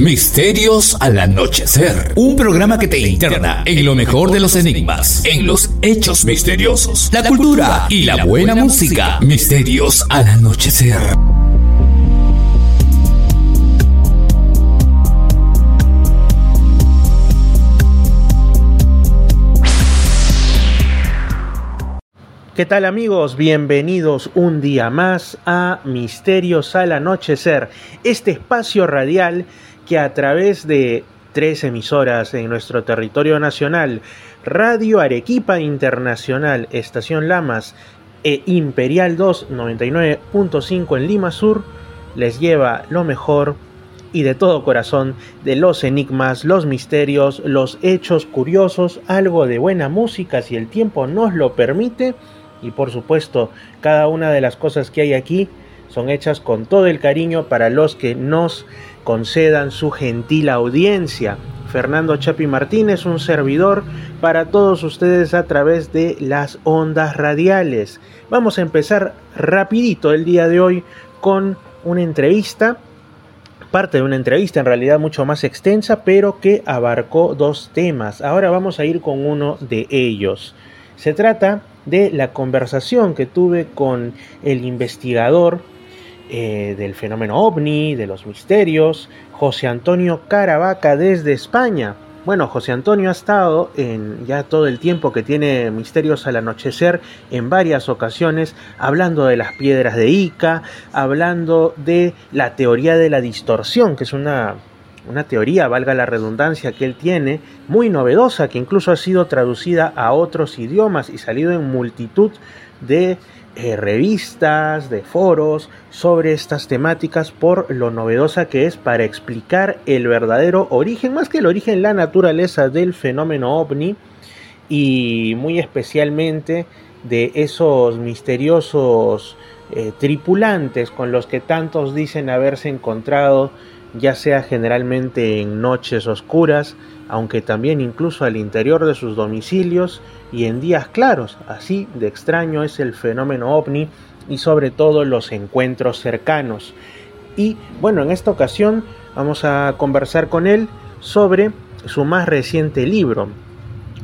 Misterios al anochecer. Un programa que te interna en lo mejor de los enigmas, en los hechos misteriosos, la cultura y la buena música. Misterios al anochecer. ¿Qué tal amigos? Bienvenidos un día más a Misterios al Anochecer, este espacio radial que a través de tres emisoras en nuestro territorio nacional, Radio Arequipa Internacional, Estación Lamas e Imperial 2 99.5 en Lima Sur, les lleva lo mejor y de todo corazón de los enigmas, los misterios, los hechos curiosos, algo de buena música si el tiempo nos lo permite. Y por supuesto cada una de las cosas que hay aquí son hechas con todo el cariño para los que nos concedan su gentil audiencia. Fernando Chapi Martínez, un servidor para todos ustedes a través de las ondas radiales. Vamos a empezar rapidito el día de hoy con una entrevista, parte de una entrevista en realidad mucho más extensa, pero que abarcó dos temas. Ahora vamos a ir con uno de ellos. Se trata de la conversación que tuve con el investigador eh, del fenómeno ovni, de los misterios, José Antonio Caravaca desde España. Bueno, José Antonio ha estado en ya todo el tiempo que tiene Misterios al Anochecer en varias ocasiones hablando de las piedras de Ica, hablando de la teoría de la distorsión, que es una una teoría, valga la redundancia, que él tiene, muy novedosa, que incluso ha sido traducida a otros idiomas y salido en multitud de eh, revistas, de foros sobre estas temáticas por lo novedosa que es para explicar el verdadero origen, más que el origen, la naturaleza del fenómeno ovni y muy especialmente de esos misteriosos eh, tripulantes con los que tantos dicen haberse encontrado ya sea generalmente en noches oscuras, aunque también incluso al interior de sus domicilios y en días claros. Así de extraño es el fenómeno ovni y sobre todo los encuentros cercanos. Y bueno, en esta ocasión vamos a conversar con él sobre su más reciente libro,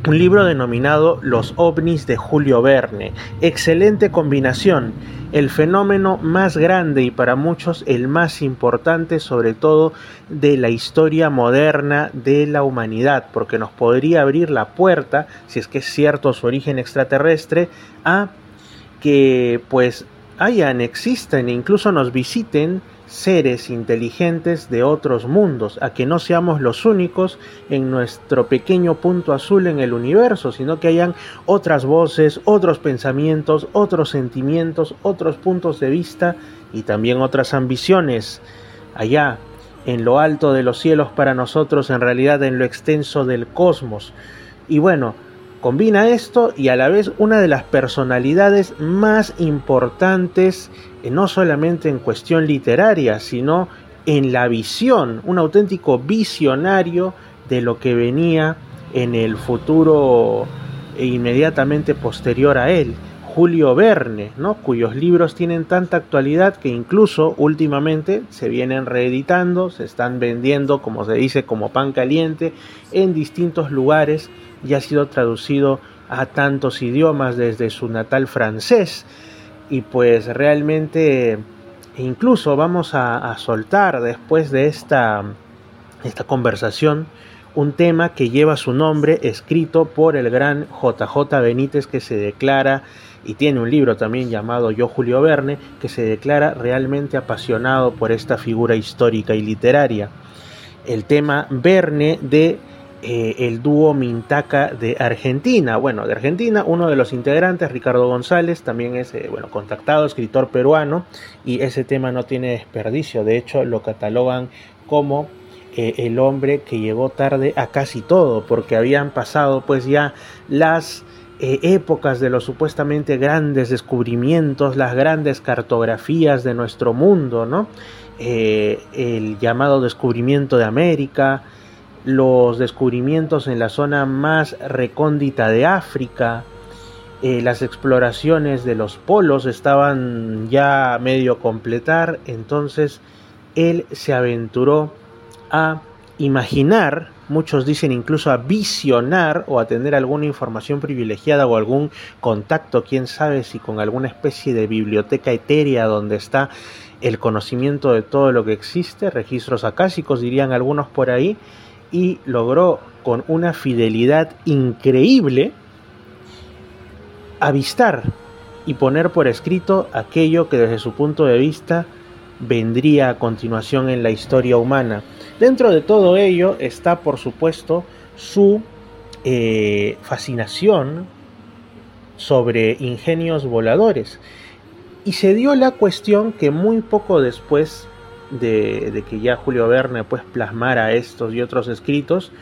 un libro denominado Los ovnis de Julio Verne. Excelente combinación, el fenómeno más grande y para muchos el más importante sobre todo de la historia moderna de la humanidad, porque nos podría abrir la puerta, si es que es cierto su origen extraterrestre, a que pues hayan, existen e incluso nos visiten seres inteligentes de otros mundos, a que no seamos los únicos en nuestro pequeño punto azul en el universo, sino que hayan otras voces, otros pensamientos, otros sentimientos, otros puntos de vista y también otras ambiciones allá en lo alto de los cielos para nosotros, en realidad en lo extenso del cosmos. Y bueno, Combina esto y a la vez una de las personalidades más importantes, eh, no solamente en cuestión literaria, sino en la visión, un auténtico visionario de lo que venía en el futuro e inmediatamente posterior a él. Julio Verne, ¿no? cuyos libros tienen tanta actualidad que incluso últimamente se vienen reeditando, se están vendiendo, como se dice, como pan caliente en distintos lugares y ha sido traducido a tantos idiomas desde su natal francés y pues realmente incluso vamos a, soltar después de esta, esta conversación un tema que lleva su nombre escrito por el gran JJ Benítez que se declara y tiene un libro también llamado Yo Julio Verne que se declara realmente apasionado por esta figura histórica y literaria. El tema Verne de eh, el dúo Mintaca de Argentina. Bueno, de Argentina, uno de los integrantes, Ricardo González, también es eh, bueno, contactado, escritor peruano, y ese tema no tiene desperdicio. De hecho, lo catalogan como eh, el hombre que llegó tarde a casi todo, porque habían pasado pues ya las épocas de los supuestamente grandes descubrimientos, las grandes cartografías de nuestro mundo, ¿no? el llamado descubrimiento de América, los descubrimientos en la zona más recóndita de África, eh, las exploraciones de los polos estaban ya medio completar, entonces él se aventuró a imaginar, muchos dicen incluso a visionar o a tener alguna información privilegiada o algún contacto, quién sabe si con alguna especie de biblioteca etérea donde está el conocimiento de todo lo que existe, registros acásicos dirían algunos por ahí, y logró con una fidelidad increíble avistar y poner por escrito aquello que desde su punto de vista vendría a continuación en la historia humana. Dentro de todo ello está, por supuesto, su eh, fascinación sobre ingenios voladores. Y se dio la cuestión que muy poco después de, de, que ya Julio Verne pues plasmara estos y otros escritos,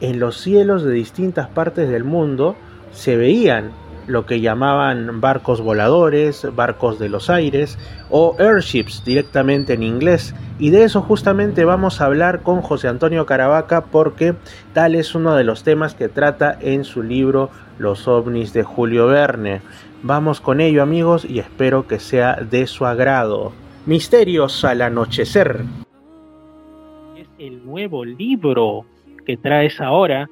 en los cielos de distintas partes del mundo se veían lo que llamaban barcos voladores, barcos de los aires o airships directamente en inglés. Y de eso justamente vamos a hablar con José Antonio Caravaca porque tal es uno de los temas que trata en su libro Los ovnis de Julio Verne. Vamos con ello amigos y espero que sea de su agrado. Misterios al anochecer. Es el nuevo libro que traes ahora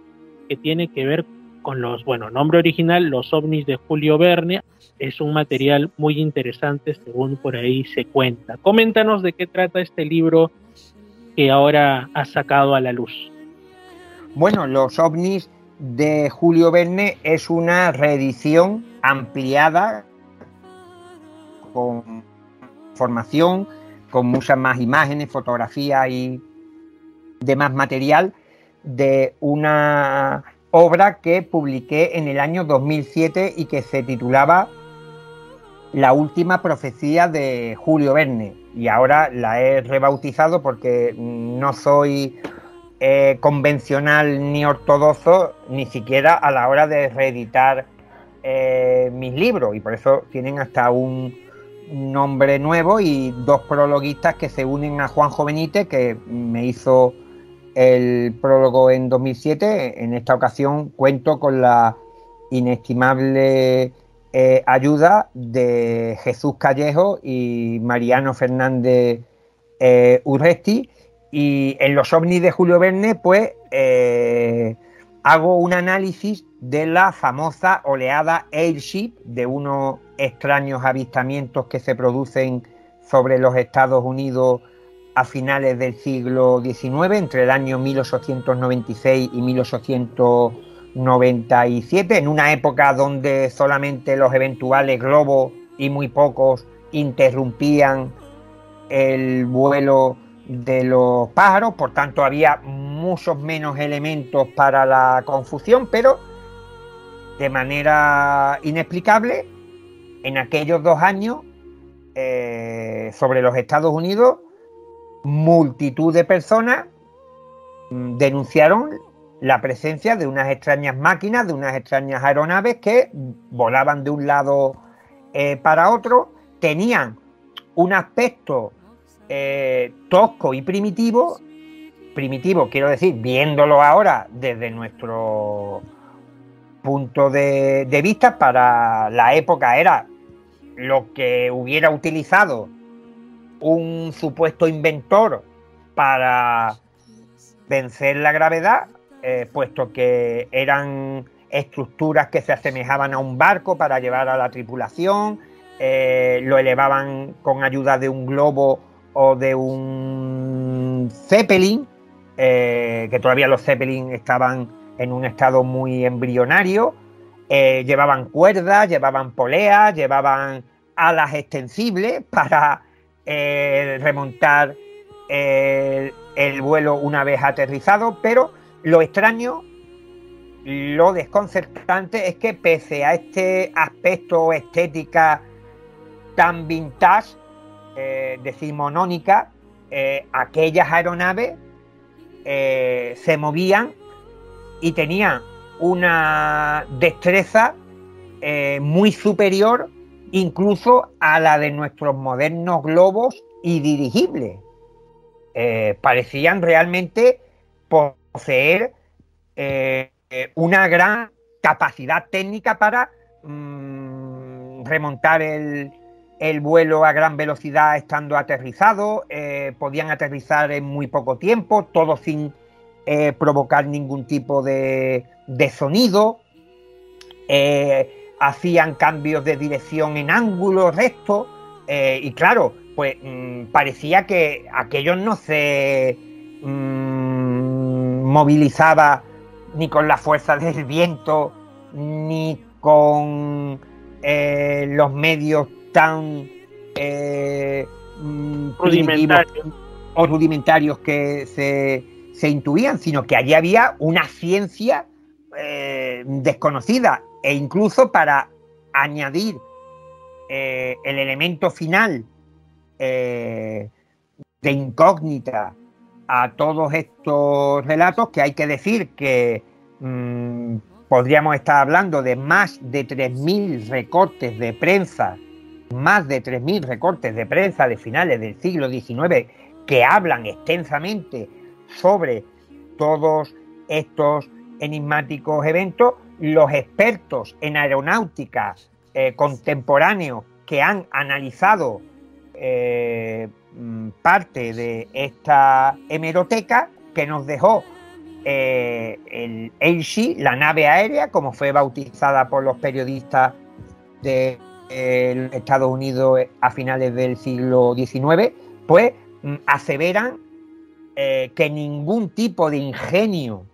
que tiene que ver con los, bueno, nombre original, Los ovnis de Julio Verne. Es un material muy interesante según por ahí se cuenta. Coméntanos de qué trata este libro que ahora has sacado a la luz. Bueno, Los ovnis de Julio Verne es una reedición ampliada con formación, con muchas más imágenes, fotografías y demás material de una obra que publiqué en el año 2007 y que se titulaba La última profecía de Julio Verne. Y ahora la he rebautizado porque no soy eh, convencional ni ortodoxo, ni siquiera a la hora de reeditar eh, mis libros. Y por eso tienen hasta un nombre nuevo y dos prologuistas que se unen a Juan Jovenite, que me hizo el prólogo en 2007. En esta ocasión cuento con la inestimable eh, ayuda de Jesús Callejo y Mariano Fernández eh, Urresti. Y en los ovnis de Julio Verne, pues eh, hago un análisis de la famosa oleada Airship, de unos extraños avistamientos que se producen sobre los Estados Unidos a finales del siglo XIX, entre el año 1896 y 1897, en una época donde solamente los eventuales globos y muy pocos interrumpían el vuelo de los pájaros, por tanto había muchos menos elementos para la confusión, pero de manera inexplicable, en aquellos dos años, eh, sobre los Estados Unidos, multitud de personas mm, denunciaron la presencia de unas extrañas máquinas, de unas extrañas aeronaves que volaban de un lado eh, para otro, tenían un aspecto eh, tosco y primitivo, primitivo quiero decir, viéndolo ahora desde nuestro punto de vista, para la época era lo que hubiera utilizado un supuesto inventor para vencer la gravedad, eh, puesto que eran estructuras que se asemejaban a un barco para llevar a la tripulación, eh, lo elevaban con ayuda de un globo o de un Zeppelin, eh, que todavía los Zeppelin estaban en un estado muy embrionario, llevaban cuerdas, llevaban poleas, llevaban alas extensibles para eh, remontar el, vuelo una vez aterrizado, pero lo extraño, lo desconcertante es que pese a este aspecto estética tan vintage, eh, decimonónica, eh, aquellas aeronaves se movían y tenían una destreza muy superior incluso a la de nuestros modernos globos y dirigibles. Eh, parecían realmente poseer eh, una gran capacidad técnica para mm, remontar el, el vuelo a gran velocidad estando aterrizado, eh, podían aterrizar en muy poco tiempo, todo sin provocar ningún tipo de, sonido, hacían cambios de dirección en ángulo recto, y claro, pues mm, parecía que aquello no se mm, movilizaba ni con la fuerza del viento, ni con los medios tan eh, mm, rudimentarios o rudimentarios que se, intuían, sino que allí había una ciencia eh, desconocida e incluso para añadir eh, el elemento final de incógnita a todos estos relatos, que hay que decir que mm, podríamos estar hablando de más de 3.000 recortes de prensa más de 3.000 recortes de prensa de finales del siglo XIX que hablan extensamente sobre todos estos enigmáticos eventos, los expertos en aeronáutica eh, contemporáneos que han analizado eh, mm, parte de esta hemeroteca que nos dejó eh, el Aishi, la nave aérea, como fue bautizada por los periodistas de Estados Unidos a finales del siglo XIX, pues mm, aseveran que ningún tipo de ingenio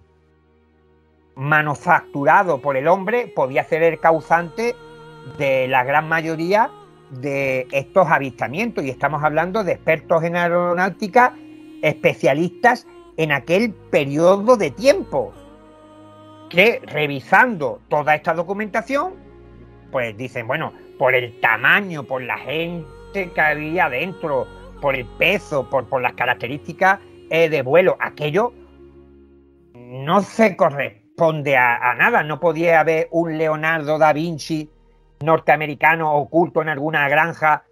manufacturado por el hombre podía ser el causante de la gran mayoría de estos avistamientos. Y estamos hablando de expertos en aeronáutica, especialistas en aquel periodo de tiempo, que revisando toda esta documentación, pues dicen, bueno, por el tamaño, por la gente que había dentro, por el peso, por, las características eh, de vuelo. Aquello no se corresponde a, nada. No podía haber un Leonardo da Vinci norteamericano oculto en alguna granja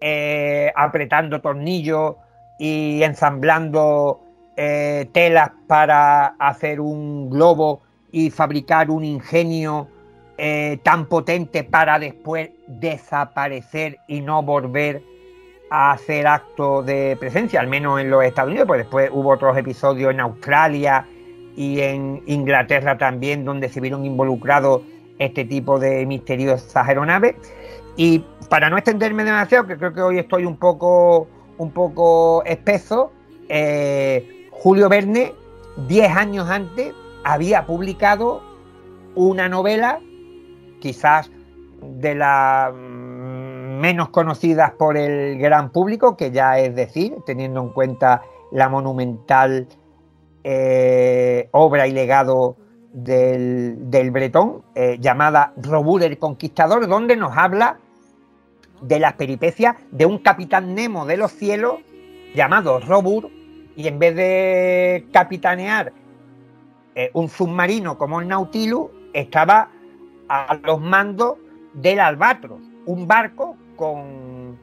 eh, apretando tornillos y ensamblando eh, telas para hacer un globo y fabricar un ingenio eh, tan potente para después desaparecer y no volver a hacer acto de presencia, al menos en los Estados Unidos, pues después hubo otros episodios en Australia y en Inglaterra también donde se vieron involucrados este tipo de misteriosas aeronaves. Y para no extenderme demasiado, que creo que hoy estoy un poco, un poco espeso, eh, Julio Verne, 10 años antes, había publicado una novela quizás de las menos conocidas por el gran público, que ya es decir, teniendo en cuenta la monumental eh, obra y legado del, bretón, eh, llamada Robur el Conquistador, donde nos habla de las peripecias de un capitán Nemo de los cielos llamado Robur, y en vez de capitanear eh, un submarino como el Nautilus, estaba a los mandos del Albatros, un barco con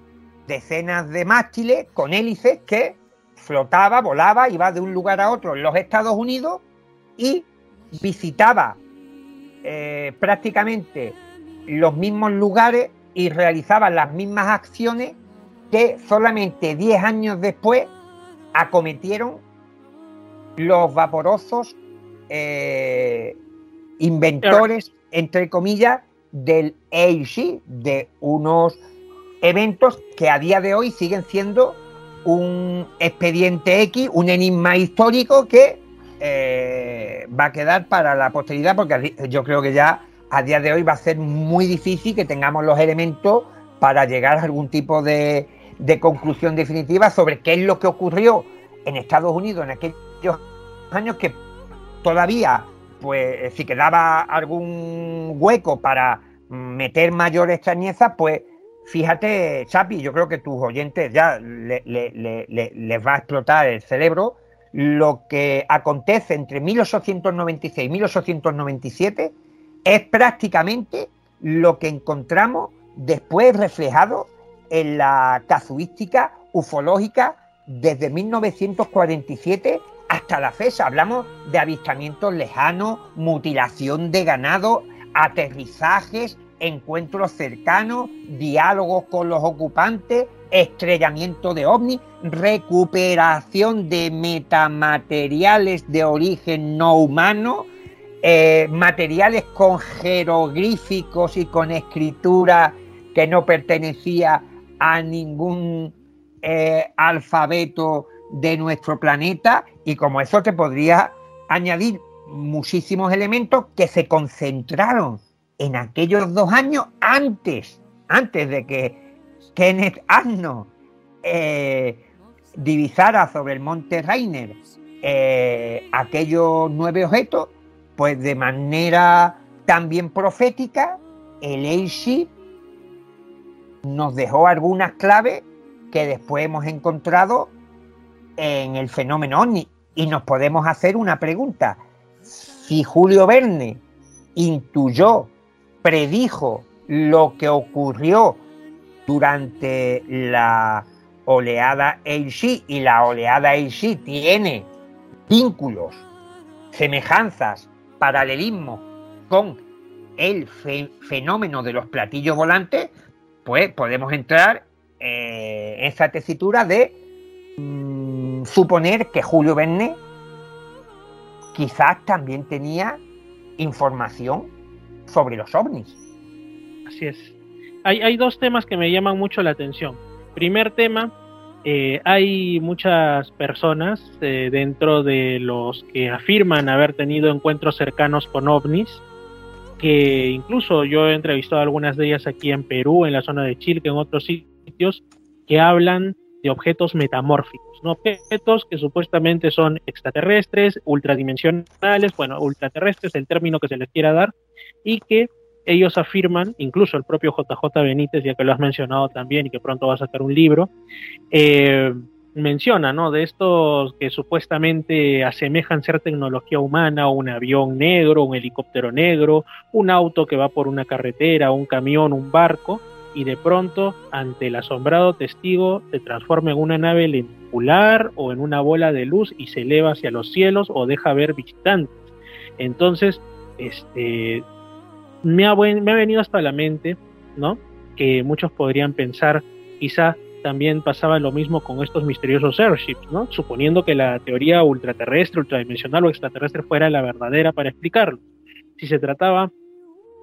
decenas de mástiles, con hélices que flotaba, volaba, iba de un lugar a otro en los Estados Unidos y visitaba eh, prácticamente los mismos lugares y realizaba las mismas acciones que solamente 10 años después acometieron los vaporosos eh, inventores entre comillas, del AIG, de unos eventos que a día de hoy siguen siendo un expediente X, un enigma histórico que eh, va a quedar para la posteridad, porque yo creo que ya a día de hoy va a ser muy difícil que tengamos los elementos para llegar a algún tipo de, conclusión definitiva sobre qué es lo que ocurrió en Estados Unidos en aquellos años que todavía pues eh, si quedaba algún hueco para meter mayor extrañeza, pues fíjate, Chapi, yo creo que tus oyentes ya les va a explotar el cerebro lo que acontece entre 1896 y 1897 es prácticamente lo que encontramos después reflejado en la casuística ufológica desde 1947 hasta la fecha. Hablamos de avistamientos lejanos, mutilación de ganado, aterrizajes, encuentros cercanos, diálogos con los ocupantes, estrellamiento de ovnis, recuperación de metamateriales de origen no humano, eh, materiales con jeroglíficos y con escritura que no pertenecía a ningún eh, alfabeto de nuestro planeta. Y como eso te podría añadir muchísimos elementos que se concentraron en aquellos dos años antes, antes de que Kenneth Arnold eh, divisara sobre el monte Rainer eh, aquellos nueve objetos, pues de manera también profética, el Airship nos dejó algunas claves que después hemos encontrado en el fenómeno OVNI. Y nos podemos hacer una pregunta. Si Julio Verne intuyó, predijo lo que ocurrió durante la oleada Eishi y la oleada Eishi tiene vínculos, semejanzas, paralelismo con el fenómeno de los platillos volantes, pues podemos entrar eh, en esa tesitura de mm, suponer que Julio Verne quizás también tenía información sobre los ovnis. Así es. Hay, dos temas que me llaman mucho la atención. Primer tema, eh, hay muchas personas eh, dentro de los que afirman haber tenido encuentros cercanos con ovnis que incluso yo he entrevistado a algunas de ellas aquí en Perú, en la zona de Chile, en otros sitios, que hablan de objetos metamórficos, ¿no? objetos que supuestamente son extraterrestres, ultradimensionales, bueno, ultraterrestres, el término que se les quiera dar, y que ellos afirman, incluso el propio JJ Benítez, ya que lo has mencionado también y que pronto va a sacar un libro, eh, menciona, ¿no? De estos que supuestamente asemejan ser tecnología humana, un avión negro, un helicóptero negro, un auto que va por una carretera, un camión, un barco, y de pronto, ante el asombrado testigo, se transforma en una nave lenticular o en una bola de luz y se eleva hacia los cielos o deja ver visitantes. Entonces, este, me ha, venido hasta la mente, ¿no? Que muchos podrían pensar, quizá también pasaba lo mismo con estos misteriosos airships, ¿no? Suponiendo que la teoría ultraterrestre, ultradimensional o extraterrestre fuera la verdadera para explicarlo. Si se trataba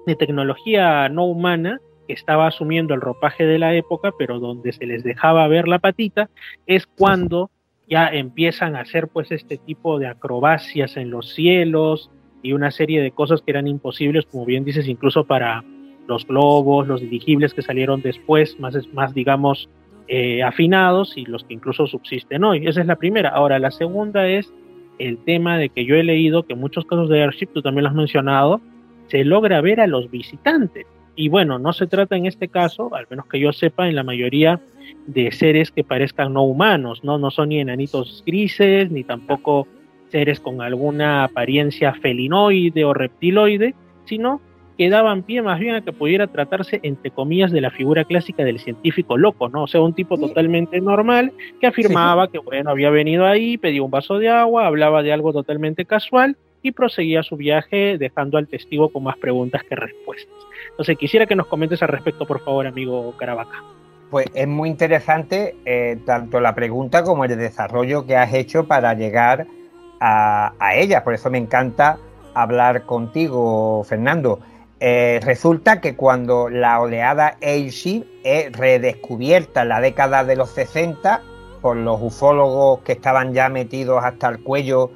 de tecnología no humana, que estaba asumiendo el ropaje de la época, pero donde se les dejaba ver la patita, es cuando ya empiezan a hacer pues este tipo de acrobacias en los cielos y una serie de cosas que eran imposibles, como bien dices, incluso para los globos, los dirigibles que salieron después, más, más digamos, eh, afinados y los que incluso subsisten hoy. Esa es la primera. Ahora, la segunda es el tema de que yo he leído que en muchos casos de Airship, tú también lo has mencionado, se logra ver a los visitantes. Y bueno, no se trata en este caso, al menos que yo sepa, en la mayoría de seres que parezcan no humanos, ¿no? No son ni enanitos grises, ni tampoco seres con alguna apariencia felinoide o reptiloide, sino que daban pie más bien a que pudiera tratarse, entre comillas, de la figura clásica del científico loco, ¿no? O sea, un tipo totalmente normal que afirmaba que, bueno, había venido ahí, pedía un vaso de agua, hablaba de algo totalmente casual y proseguía su viaje dejando al testigo con más preguntas que respuestas. Entonces, quisiera que nos comentes al respecto, por favor, amigo Caravaca. Pues es muy interesante eh, tanto la pregunta como el desarrollo que has hecho para llegar a, a ella. Por eso me encanta hablar contigo, Fernando. Eh, resulta que cuando la oleada Airship es redescubierta en la década de los 60 por los ufólogos que estaban ya metidos hasta el cuello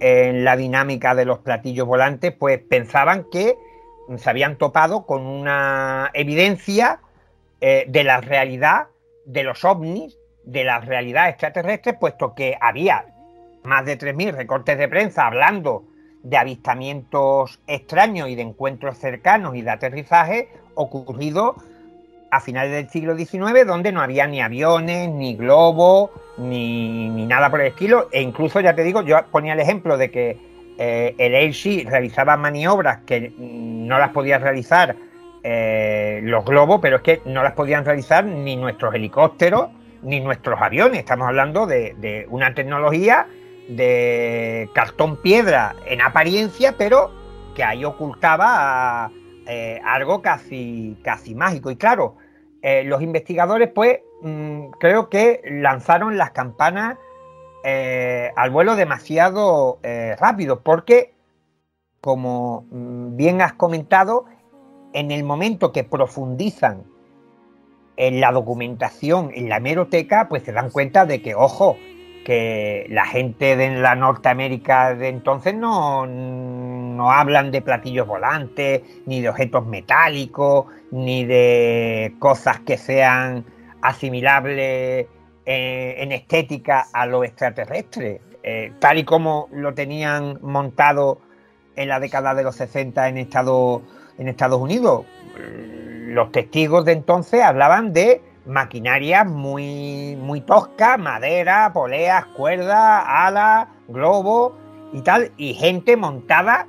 en la dinámica de los platillos volantes, pues pensaban que se habían topado con una evidencia eh, de la realidad de los ovnis, de la realidad extraterrestre, puesto que había más de 3.000 recortes de prensa hablando de avistamientos extraños y de encuentros cercanos y de aterrizaje ocurrido a finales del siglo XIX, donde no había ni aviones, ni globos, ni, nada por el estilo. E incluso, ya te digo, yo ponía el ejemplo de que eh, el Airship realizaba maniobras que no las podía realizar eh, los globos, pero es que no las podían realizar ni nuestros helicópteros, ni nuestros aviones. Estamos hablando de, de una tecnología de cartón piedra en apariencia, pero que ahí ocultaba eh, algo casi, casi mágico. Y claro, eh, los investigadores, pues, mm, creo que lanzaron las campanas eh, al vuelo demasiado rápido, porque, como mm, bien has comentado, en el momento que profundizan en la documentación, en la hemeroteca, pues se dan cuenta de que, ojo, que la gente de la Norteamérica de entonces no, no hablan de platillos volantes, ni de objetos metálicos, ni de cosas que sean asimilables eh, en, estética a lo extraterrestre, eh, tal y como lo tenían montado en la década de los 60 en, Estado, en Estados Unidos. Los testigos de entonces hablaban de maquinaria muy, muy tosca, madera, poleas, cuerdas, alas, globos y tal, y gente montada,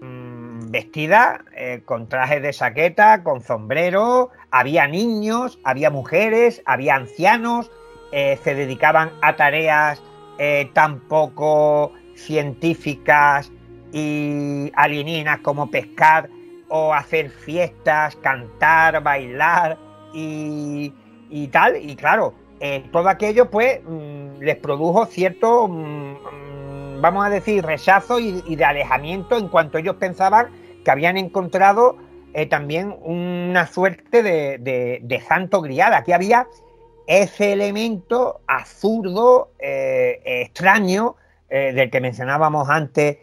mm, vestida eh, con trajes de saqueta, con sombrero, había niños, había mujeres, había ancianos, eh, se dedicaban a tareas eh, tan poco científicas y alienígenas como pescar o hacer fiestas, cantar, bailar y y tal, y claro, eh, todo aquello pues mm, les produjo cierto, mm, mm, vamos a decir, rechazo y, de alejamiento en cuanto ellos pensaban que habían encontrado eh, también una suerte de, santo grial. Aquí había ese elemento absurdo, eh, extraño, del que mencionábamos antes,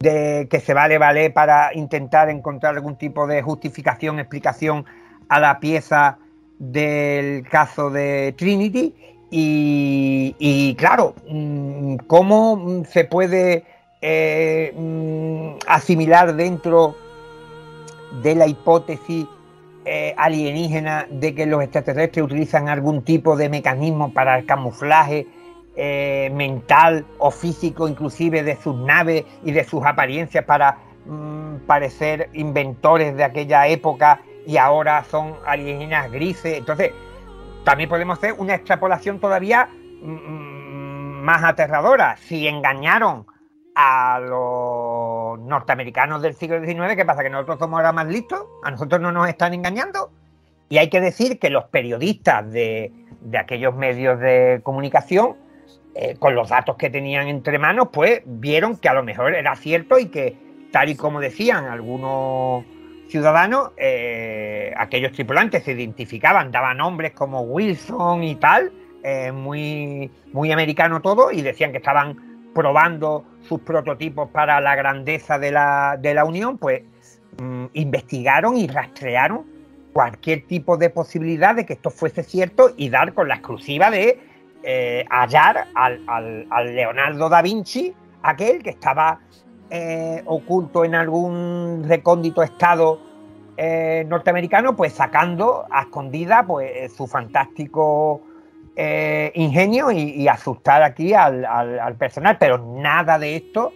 de que se vale vale para intentar encontrar algún tipo de justificación, explicación a la pieza del caso de Trinity y, claro, mm, cómo se puede eh, mm, asimilar dentro de la hipótesis eh, alienígena de que los extraterrestres utilizan algún tipo de mecanismo para el camuflaje eh, mental o físico inclusive de sus naves y de sus apariencias para mm, parecer inventores de aquella época y ahora son alienígenas grises. Entonces, también podemos hacer una extrapolación todavía mm, mm, más aterradora. Si engañaron a los norteamericanos del siglo XIX, ¿qué pasa? ¿Que nosotros somos ahora más listos? ¿A nosotros no nos están engañando? Y hay que decir que los periodistas de, aquellos medios de comunicación, eh, con los datos que tenían entre manos, pues vieron que a lo mejor era cierto y que, tal y como decían algunos ciudadanos, eh, aquellos tripulantes se identificaban, daban nombres como Wilson y tal, eh, muy, muy americano todo, y decían que estaban probando sus prototipos para la grandeza de la, de la Unión, pues mm, investigaron y rastrearon cualquier tipo de posibilidad de que esto fuese cierto y dar con la exclusiva de eh, hallar al, al Leonardo da Vinci, aquel que estaba eh, oculto en algún recóndito estado eh, norteamericano, pues sacando a escondida pues, su fantástico eh, ingenio y, asustar aquí al, personal. Pero nada de esto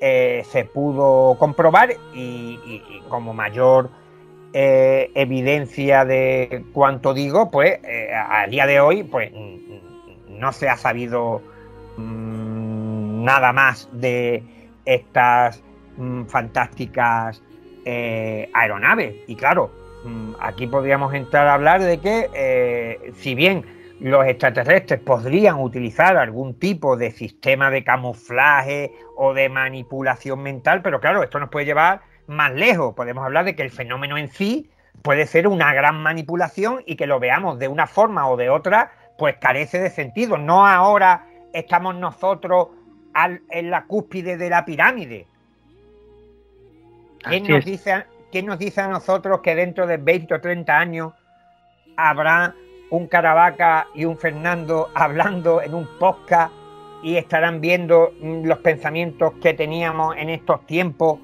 se pudo comprobar y, como mayor evidencia de cuanto digo, pues a día de hoy, pues no se ha sabido mm, nada más de estas mm, fantásticas eh, aeronaves. Y claro, mm, aquí podríamos entrar a hablar de que eh, si bien los extraterrestres podrían utilizar algún tipo de sistema de camuflaje o de manipulación mental, pero claro, esto nos puede llevar más lejos. Podemos hablar de que el fenómeno en sí puede ser una gran manipulación y que lo veamos de una forma o de otra, pues carece de sentido. No ahora estamos nosotros en la cúspide de la pirámide. ¿Quién nos, dice, nos dice a nosotros que dentro de 20 o 30 años habrá un Caravaca y un Fernando hablando en un podcast y estarán viendo mm, los pensamientos que teníamos en estos tiempos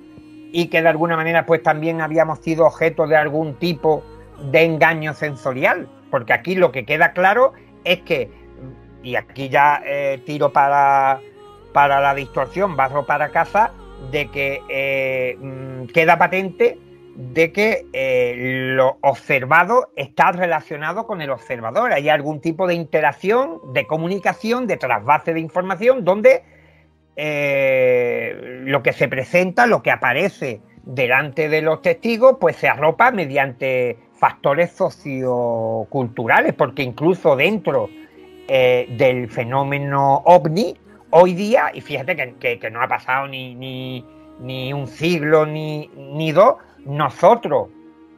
y que de alguna manera pues también habíamos sido objeto de algún tipo de engaño sensorial? Porque aquí lo que queda claro es que, y aquí ya eh, tiro para para la distorsión barro para casa de que eh, mm, queda patente de que eh, lo observado está relacionado con el observador. Hay algún tipo de interacción, de comunicación, de trasvase de información, donde eh, lo que se presenta, lo que aparece delante de los testigos, pues se arropa mediante factores socioculturales, porque incluso dentro del fenómeno ovni, hoy día, y fíjate que, no ha pasado ni, un siglo ni, dos, nosotros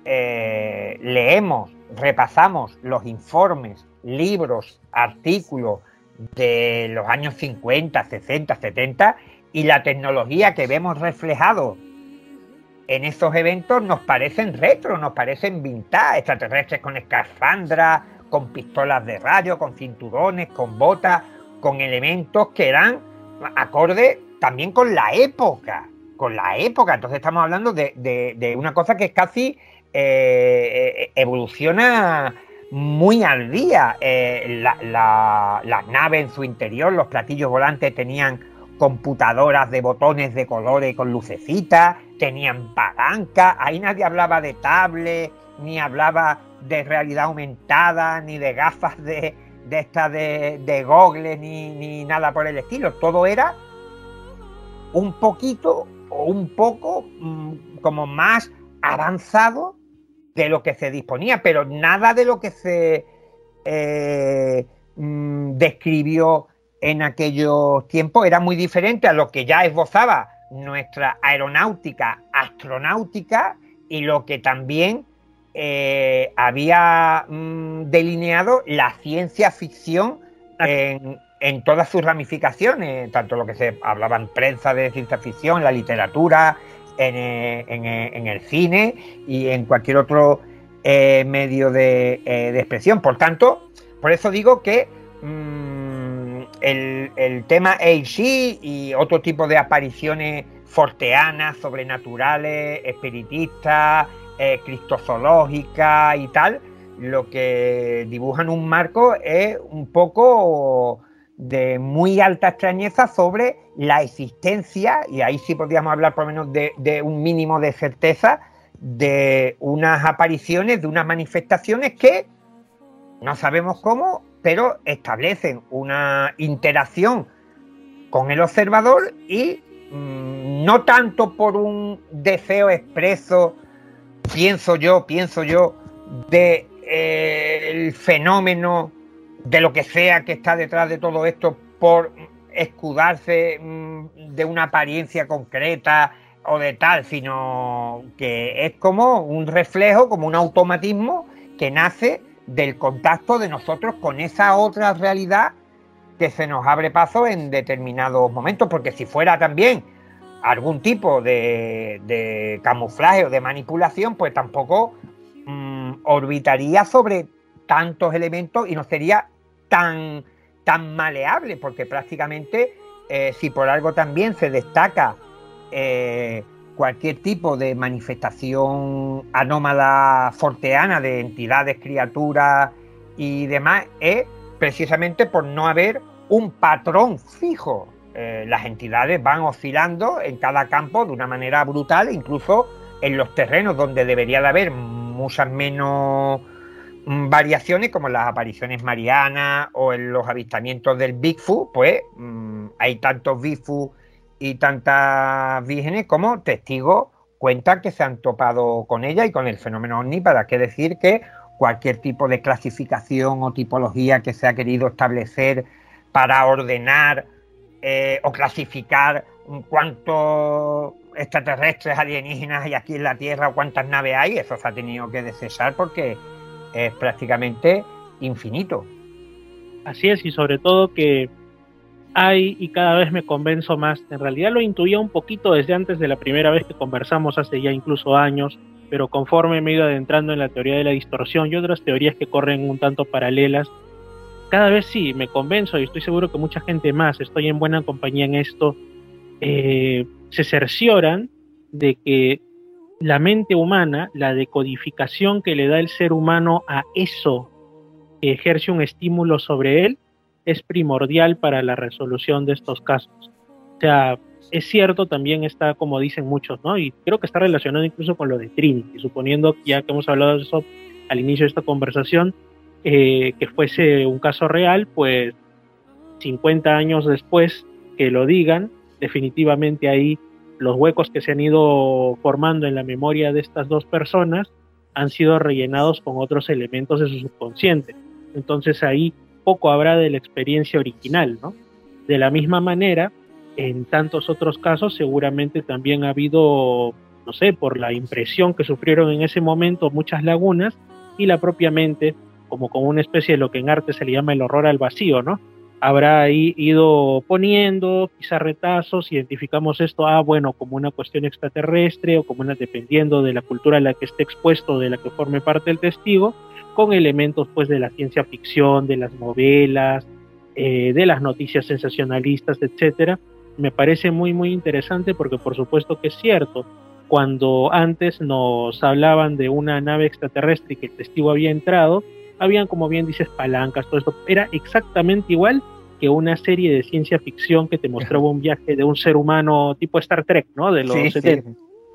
eh, leemos, repasamos los informes, libros, artículos de los años 50, 60, 70 y la tecnología que vemos reflejado en estos eventos nos parecen retro, nos parecen vintage, extraterrestres con escafandra, con pistolas de radio, con cinturones, con botas, con elementos que eran acorde también con la época, con la época. Entonces estamos hablando de, una cosa que es casi eh, eh, evoluciona muy al día. Eh, las naves en su interior, los platillos volantes tenían computadoras de botones de colores con lucecitas, tenían palanca, ahí nadie hablaba de tablet, ni hablaba de realidad aumentada, ni de gafas de, de estas de, de Google, ni, ni nada por el estilo. Todo era un poquito o un poco mm, como más avanzado de lo que se disponía, pero nada de lo que se eh, mm, describió en aquellos tiempos era muy diferente a lo que ya esbozaba nuestra aeronáutica astronáutica y lo que también eh, había mm, delineado la ciencia ficción en, todas sus ramificaciones, tanto lo que se hablaba en prensa de ciencia ficción, la literatura, en, eh, eh, el cine y en cualquier otro medio de, expresión. Por tanto, por eso digo que mm, el, el, tema AC y otro tipo de apariciones forteanas, sobrenaturales, espiritistas, eh, y tal, lo que dibujan un marco es un poco de muy alta extrañeza sobre la existencia, y ahí sí podríamos hablar por lo menos de, un mínimo de certeza, de unas apariciones, de unas manifestaciones que no sabemos cómo, pero establecen una interacción con el observador y mm, no tanto por un deseo expreso pienso yo, pienso yo, de eh, el fenómeno de lo que sea que está detrás de todo esto por escudarse mm, de una apariencia concreta o de tal, sino que es como un reflejo, como un automatismo que nace del contacto de nosotros con esa otra realidad que se nos abre paso en determinados momentos, porque si fuera también algún tipo de, camuflaje o de manipulación, pues tampoco mm, orbitaría sobre tantos elementos y no sería tan, tan maleable, porque prácticamente eh, si por algo también se destaca eh, cualquier tipo de manifestación anómala forteana de entidades, criaturas y demás, es precisamente por no haber un patrón fijo eh, las entidades van oscilando en cada campo de una manera brutal, incluso en los terrenos donde debería de haber muchas menos mm, variaciones, como las apariciones marianas o en los avistamientos del Bigfoot, pues mm, hay tantos Bigfoot y tantas vírgenes como testigos cuentan que se han topado con ella y con el fenómeno ovni, para qué decir que cualquier tipo de clasificación o tipología que se ha querido establecer para ordenar eh, o clasificar cuántos extraterrestres alienígenas hay aquí en la Tierra o cuántas naves hay, eso se ha tenido que descesar porque es prácticamente infinito. Así es, y sobre todo que hay, y cada vez me convenzo más, en realidad lo intuía un poquito desde antes de la primera vez que conversamos, hace ya incluso años, pero conforme me he ido adentrando en la teoría de la distorsión y otras teorías que corren un tanto paralelas, cada vez sí, me convenzo y estoy seguro que mucha gente más, estoy en buena compañía en esto, eh, se cercioran de que la mente humana, la decodificación que le da el ser humano a eso que ejerce un estímulo sobre él, es primordial para la resolución de estos casos. O sea, es cierto, también está, como dicen muchos, ¿no? Y creo que está relacionado incluso con lo de Trinity, suponiendo ya que hemos hablado de eso al inicio de esta conversación, eh, que fuese un caso real, pues 50 años después que lo digan, definitivamente ahí los huecos que se han ido formando en la memoria de estas dos personas han sido rellenados con otros elementos de su subconsciente. Entonces ahí poco habrá de la experiencia original, ¿no? De la misma manera, en tantos otros casos seguramente también ha habido, no sé, por la impresión que sufrieron en ese momento muchas lagunas y la propia mente, como con una especie de lo que en arte se le llama el horror al vacío, ¿no? Habrá ahí ido poniendo quizá retazos, identificamos esto, ah, bueno, como una cuestión extraterrestre o como una, dependiendo de la cultura a la que esté expuesto, de la que forme parte el testigo, con elementos pues de la ciencia ficción, de las novelas, eh, de las noticias sensacionalistas, etcétera, me parece muy, muy interesante porque por supuesto que es cierto. Cuando antes nos hablaban de una nave extraterrestre y que el testigo había entrado, habían, como bien dices, palancas, todo esto. Era exactamente igual que una serie de ciencia ficción que te mostraba un viaje de un ser humano tipo Star Trek, ¿no? De los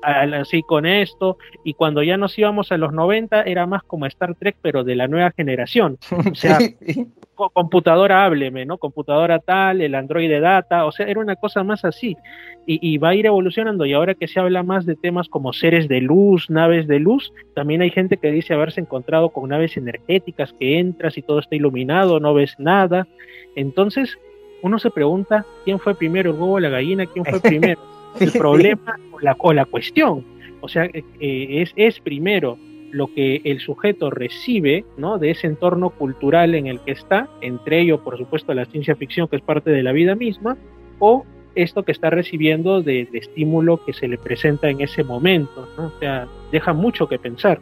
así con esto, y cuando ya nos íbamos a los 90 era más como Star Trek, pero de la nueva generación. O sea, computadora hábleme, ¿no? Computadora tal, el Android de data, o sea, era una cosa más así. Y, va a ir evolucionando, y ahora que se habla más de temas como seres de luz, naves de luz, también hay gente que dice haberse encontrado con naves energéticas que entras y todo está iluminado, no ves nada. Entonces, uno se pregunta, ¿quién fue primero, el huevo o la gallina? ¿Quién fue primero? el problema o la, o la cuestión. O sea, eh, es, es primero lo que el sujeto recibe ¿no? de ese entorno cultural en el que está, entre ello, por supuesto, la ciencia ficción, que es parte de la vida misma, o esto que está recibiendo de, estímulo que se le presenta en ese momento. ¿no? O sea, deja mucho que pensar.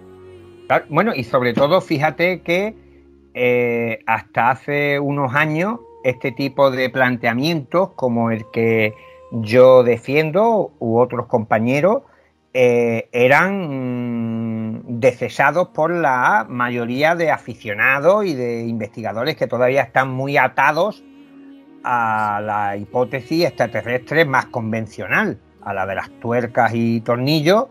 Bueno, y sobre todo, fíjate que eh, hasta hace unos años, este tipo de planteamientos, como el que yo defiendo u otros compañeros eh, eran mm, decesados por la mayoría de aficionados y de investigadores que todavía están muy atados a la hipótesis extraterrestre más convencional, a la de las tuercas y tornillos,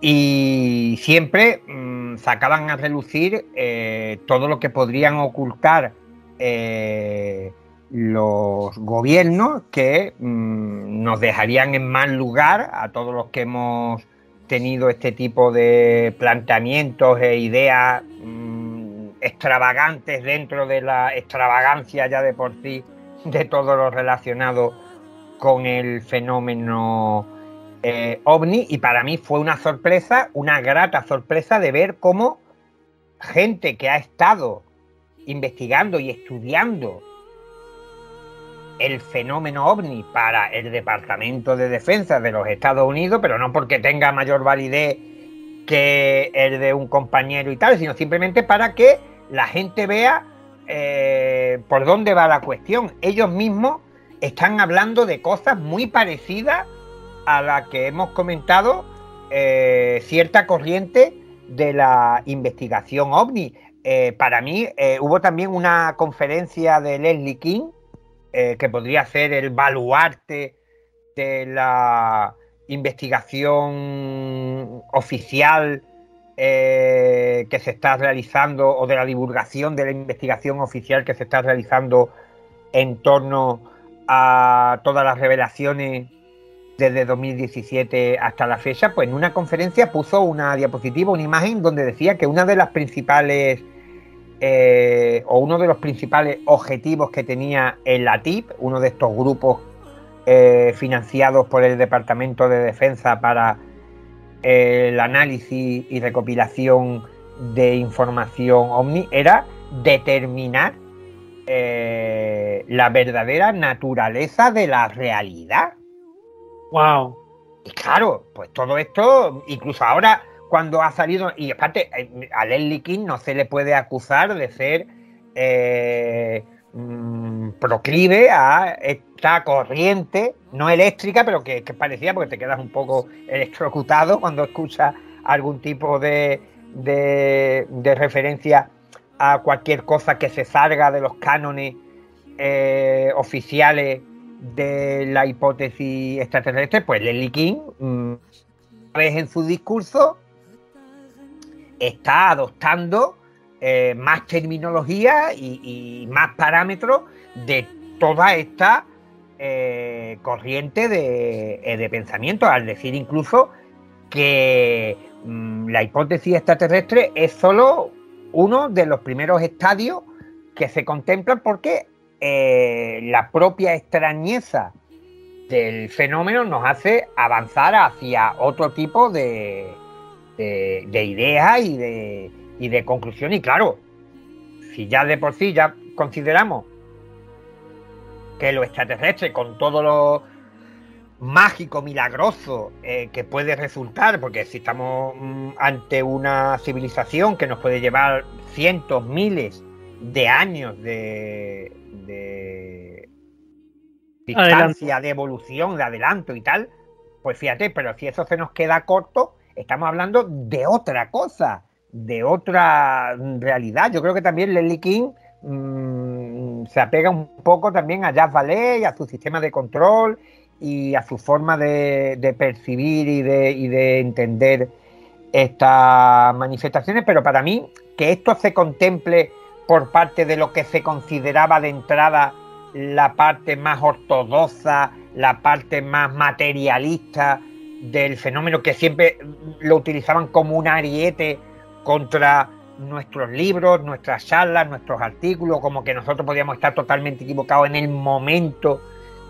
y siempre mm, sacaban a relucir eh, todo lo que podrían ocultar eh, los gobiernos que mm, nos dejarían en mal lugar a todos los que hemos tenido este tipo de planteamientos e ideas mm, extravagantes dentro de la extravagancia ya de por sí de todo lo relacionado con el fenómeno eh, ovni. Y para mí fue una sorpresa, una grata sorpresa de ver cómo gente que ha estado investigando y estudiando el fenómeno ovni para el Departamento de Defensa de los Estados Unidos, pero no porque tenga mayor validez que el de un compañero y tal, sino simplemente para que la gente vea eh, por dónde va la cuestión. Ellos mismos están hablando de cosas muy parecidas a las que hemos comentado eh, cierta corriente de la investigación ovni. Eh, para mí hubo también una conferencia de Leslie King eh, que podría ser el baluarte de la investigación oficial eh, que se está realizando o de la divulgación de la investigación oficial que se está realizando en torno a todas las revelaciones desde 2017 hasta la fecha, pues en una conferencia puso una diapositiva, una imagen donde decía que una de las principales eh, o uno de los principales objetivos que tenía el ATIP, uno de estos grupos eh, financiados por el Departamento de Defensa para eh, el análisis y recopilación de información OVNI, era determinar la verdadera naturaleza de la realidad. ¡Wow! Y claro, pues todo esto, incluso ahora cuando ha salido, y aparte, eh, a Leslie King no se le puede acusar de ser eh, mm, proclive a esta corriente, no eléctrica, pero que, parecía, porque te quedas un poco electrocutado cuando escuchas algún tipo de, de, referencia a cualquier cosa que se salga de los cánones eh, oficiales de la hipótesis extraterrestre, pues Leslie King, mm, vez en su discurso, está adoptando eh, más terminología y, más parámetros de toda esta eh, eh, corriente de, de, pensamiento, al decir incluso que mm, la hipótesis extraterrestre es solo uno de los primeros estadios que se contemplan porque la propia extrañeza del fenómeno nos hace avanzar hacia otro tipo de, de, ideas y de, y de conclusión. Y claro, si ya de por sí ya consideramos que lo extraterrestre, con todo lo mágico, milagroso eh, que puede resultar, porque si estamos mm, ante una civilización que nos puede llevar cientos, miles de años de, de distancia, de evolución, de adelanto y tal, pues fíjate, pero si eso se nos queda corto, estamos hablando de otra cosa, de otra realidad. Yo creo que también Leslie King mm, se apega un poco también a Jazz Ballet y a su sistema de control y a su forma de, percibir y de, y de entender estas manifestaciones, pero para mí que esto se contemple por parte de lo que se consideraba de entrada la parte más ortodoxa, la parte más materialista del fenómeno que siempre lo utilizaban como un ariete contra nuestros libros, nuestras charlas, nuestros artículos, como que nosotros podíamos estar totalmente equivocados en el momento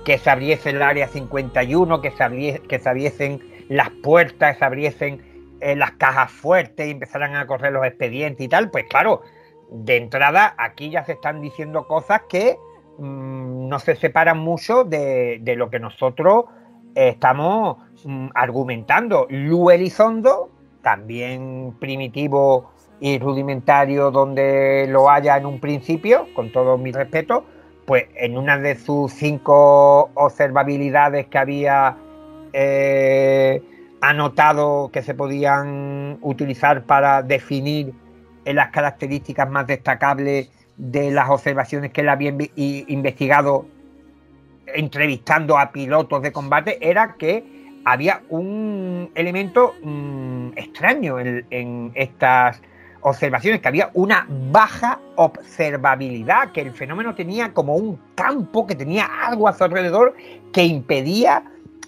que se abriese el área 51, que se, que se abriesen las puertas, se abriesen eh, las cajas fuertes y empezaran a correr los expedientes y tal, pues claro, de entrada aquí ya se están diciendo cosas que mm, no se separan mucho de, de lo que nosotros estamos mm, argumentando. Lu Elizondo, también primitivo y rudimentario donde lo haya en un principio, con todo mi respeto, pues en una de sus cinco observabilidades que había eh, anotado que se podían utilizar para definir las características más destacables de las observaciones que él había investigado entrevistando a pilotos de combate era que había un elemento mm, extraño en, estas observaciones, que había una baja observabilidad, que el fenómeno tenía como un campo, que tenía algo a su alrededor que impedía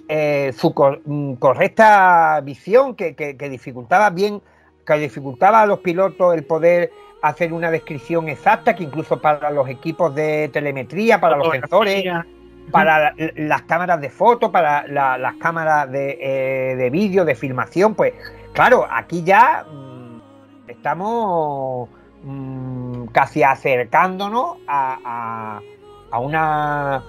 eh, su mm, correcta visión, que, dificultaba bien, que dificultaba a los pilotos el poder hacer una descripción exacta, que incluso para los equipos de telemetría, para los sensores, para las cámaras de foto, para las cámaras de, eh, de vídeo, de filmación, pues claro, aquí ya mm, estamos mm, casi acercándonos a, una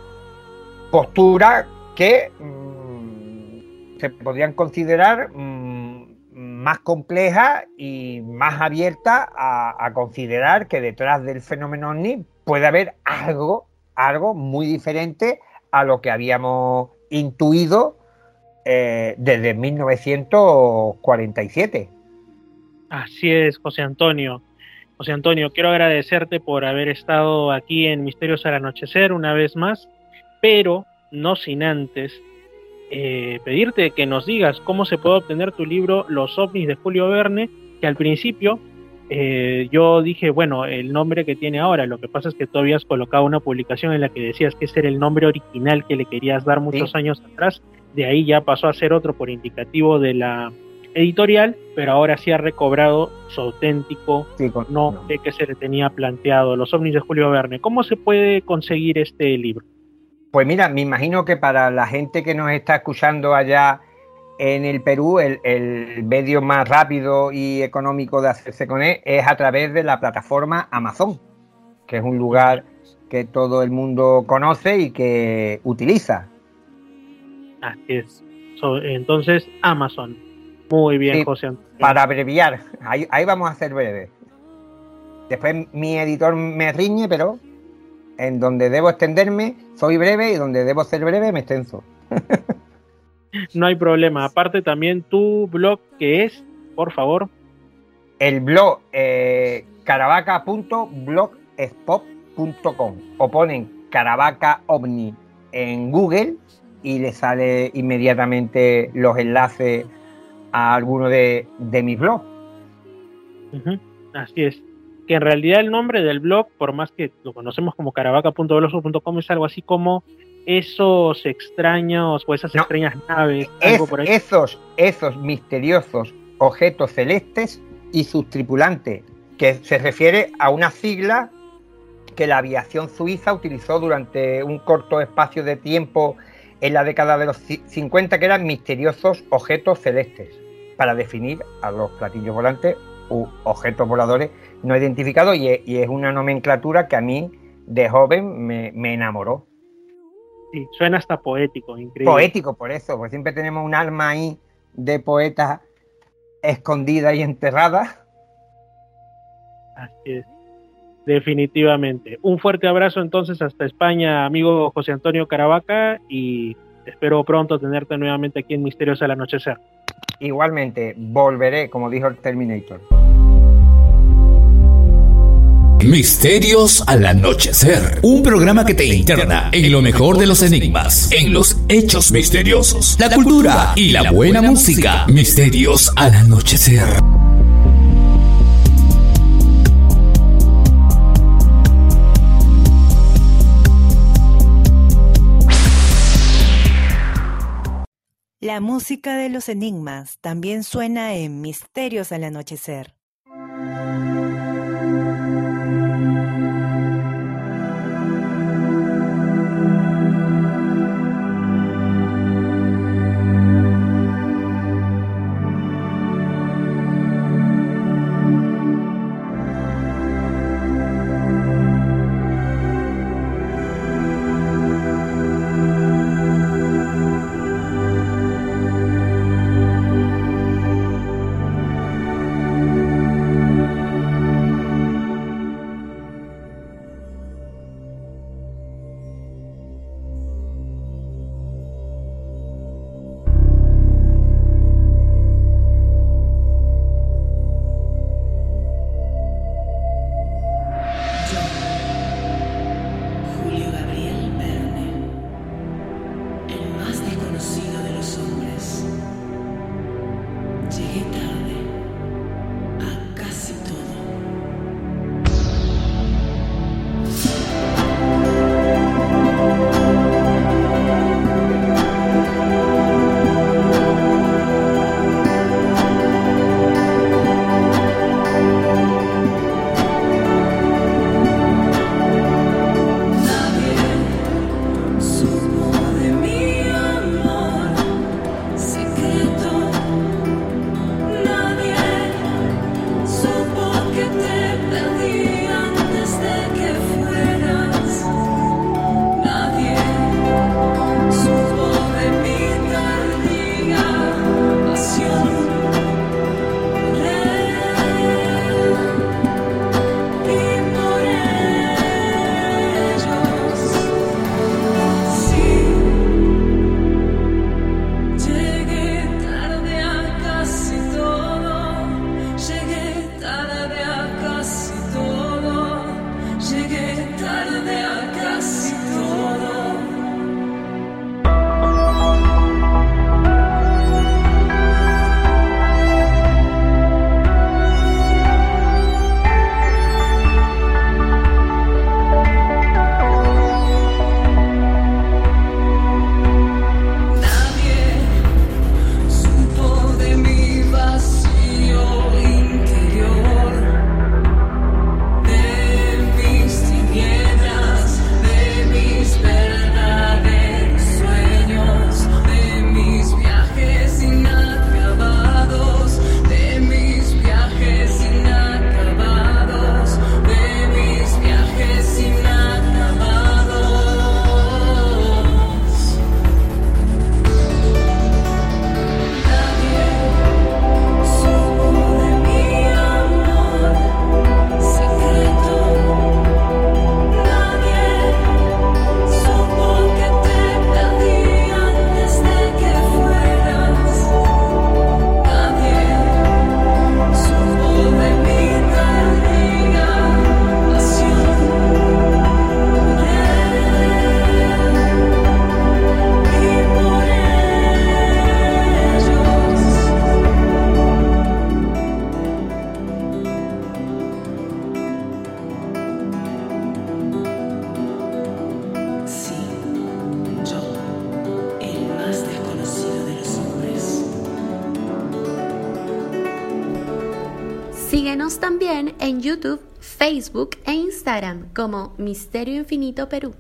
postura que mm, se podrían considerar más compleja y más abierta a, a, considerar que detrás del fenómeno OVNI puede haber algo algo muy diferente a lo que habíamos intuido eh, desde 1947. Así es, José Antonio. José Antonio, quiero agradecerte por haber estado aquí en Misterios al Anochecer una vez más, pero no sin antes eh, pedirte que nos digas cómo se puede obtener tu libro Los ovnis de Julio Verne, que al principio eh, yo dije, bueno, el nombre que tiene ahora, lo que pasa es que tú habías colocado una publicación en la que decías que ese era el nombre original que le querías dar muchos años atrás, de ahí ya pasó a ser otro por indicativo de la editorial, pero ahora sí ha recobrado su auténtico nombre que se le tenía planteado, Los ovnis de Julio Verne. ¿Cómo se puede conseguir este libro? Pues mira, me imagino que para la gente que nos está escuchando allá en el Perú el, medio más rápido y económico de hacerse con él es a través de la plataforma Amazon, que es un lugar que todo el mundo conoce y que utiliza. Así es. entonces, Amazon. Muy bien, José Para abreviar, ahí, ahí vamos a hacer breve. Después mi editor me riñe, pero en donde debo extenderme soy breve y donde debo ser breve me extenso. no hay problema. Aparte también tu blog que es, por favor. El blog eh, caravaca.blogspot.com o ponen Caravaca OVNI en Google y le sale inmediatamente los enlaces a alguno de, mis blogs. Así es. Que en realidad el nombre del blog, por más que lo conocemos como caravaca.blogspot.com, es algo así como esos extraños o esas extrañas naves. Esos, esos misteriosos objetos celestes y sus tripulantes, que se refiere a una sigla que la aviación suiza utilizó durante un corto espacio de tiempo en la década de los 50, que eran misteriosos objetos celestes, para definir a los platillos volantes u objetos voladores no identificados, y es, una nomenclatura que a mí de joven me, enamoró. Sí, suena hasta poético, increíble. Poético, por eso, porque siempre tenemos un alma ahí de poeta escondida y enterrada. Así es. Definitivamente. Un fuerte abrazo entonces hasta España, amigo José Antonio Caravaca, y espero pronto tenerte nuevamente aquí en Misterios al Anochecer. Igualmente, volveré, como dijo el Terminator. Misterios al Anochecer, un programa que te interna en lo mejor de los enigmas, en los hechos misteriosos, la cultura y la buena música. Misterios al Anochecer. La música de los enigmas también suena en Misterios al Anochecer. Misterio Infinito Perú.